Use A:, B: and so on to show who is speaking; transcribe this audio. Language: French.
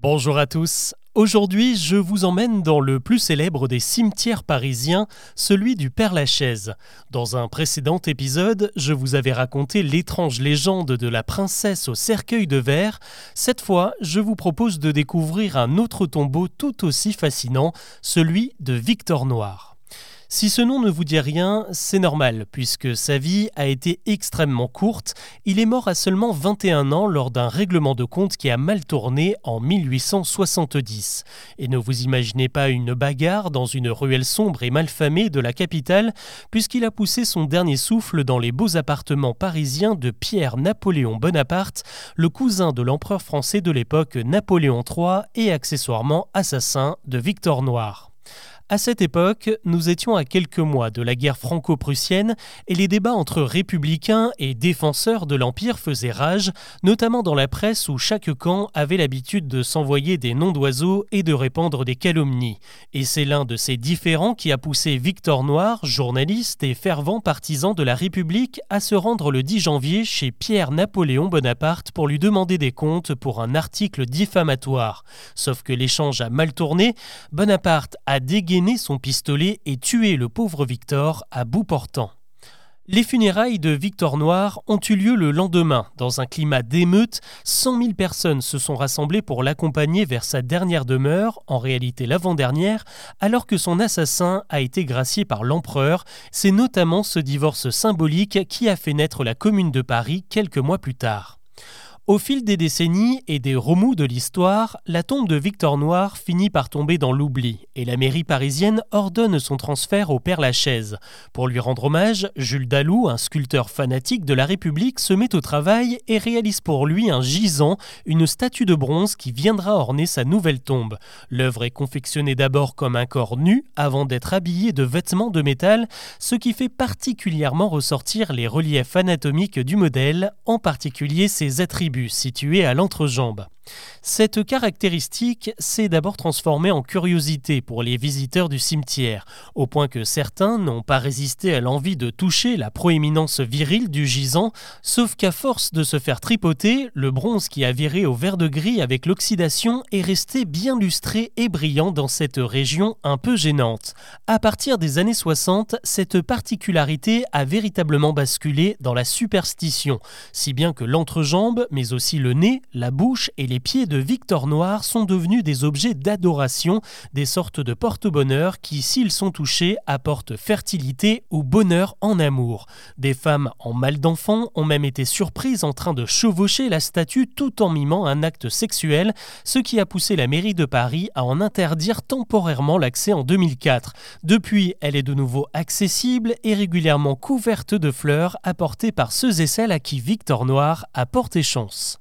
A: Bonjour à tous. Aujourd'hui, je vous emmène dans le plus célèbre des cimetières parisiens, celui du Père-Lachaise. Dans un précédent épisode, je vous avais raconté l'étrange légende de la princesse au cercueil de verre. Cette fois, je vous propose de découvrir un autre tombeau tout aussi fascinant, celui de Victor Noir. Si ce nom ne vous dit rien, c'est normal, puisque sa vie a été extrêmement courte. Il est mort à seulement 21 ans lors d'un règlement de compte qui a mal tourné en 1870. Et ne vous imaginez pas une bagarre dans une ruelle sombre et malfamée de la capitale, puisqu'il a poussé son dernier souffle dans les beaux appartements parisiens de Pierre-Napoléon Bonaparte, le cousin de l'empereur français de l'époque Napoléon III et accessoirement assassin de Victor Noir. À cette époque, nous étions à quelques mois de la guerre franco-prussienne et les débats entre républicains et défenseurs de l'Empire faisaient rage, notamment dans la presse où chaque camp avait l'habitude de s'envoyer des noms d'oiseaux et de répandre des calomnies. Et c'est l'un de ces différends qui a poussé Victor Noir, journaliste et fervent partisan de la République, à se rendre le 10 janvier chez Pierre-Napoléon Bonaparte pour lui demander des comptes pour un article diffamatoire. Sauf que l'échange a mal tourné, Bonaparte a dégainé son pistolet et tué le pauvre Victor à bout portant. Les funérailles de Victor Noir ont eu lieu le lendemain. Dans un climat d'émeute, 100 000 personnes se sont rassemblées pour l'accompagner vers sa dernière demeure, en réalité l'avant-dernière, alors que son assassin a été gracié par l'empereur. C'est notamment ce divorce symbolique qui a fait naître la Commune de Paris quelques mois plus tard. Au fil des décennies et des remous de l'histoire, la tombe de Victor Noir finit par tomber dans l'oubli et la mairie parisienne ordonne son transfert au Père Lachaise. Pour lui rendre hommage, Jules Dalou, un sculpteur fanatique de la République, se met au travail et réalise pour lui un gisant, une statue de bronze qui viendra orner sa nouvelle tombe. L'œuvre est confectionnée d'abord comme un corps nu avant d'être habillé de vêtements de métal, ce qui fait particulièrement ressortir les reliefs anatomiques du modèle, en particulier ses attributs situé à l'entrejambe. Cette caractéristique s'est d'abord transformée en curiosité pour les visiteurs du cimetière, au point que certains n'ont pas résisté à l'envie de toucher la proéminence virile du gisant, sauf qu'à force de se faire tripoter, le bronze qui a viré au vert de gris avec l'oxydation est resté bien lustré et brillant dans cette région un peu gênante. À partir des années 60, cette particularité a véritablement basculé dans la superstition, si bien que l'entrejambe, mais aussi le nez, la bouche et les les pieds de Victor Noir sont devenus des objets d'adoration, des sortes de porte-bonheur qui, s'ils sont touchés, apportent fertilité ou bonheur en amour. Des femmes en mal d'enfant ont même été surprises en train de chevaucher la statue tout en mimant un acte sexuel, ce qui a poussé la mairie de Paris à en interdire temporairement l'accès en 2004. Depuis, elle est de nouveau accessible et régulièrement couverte de fleurs apportées par ceux et celles à qui Victor Noir a porté chance.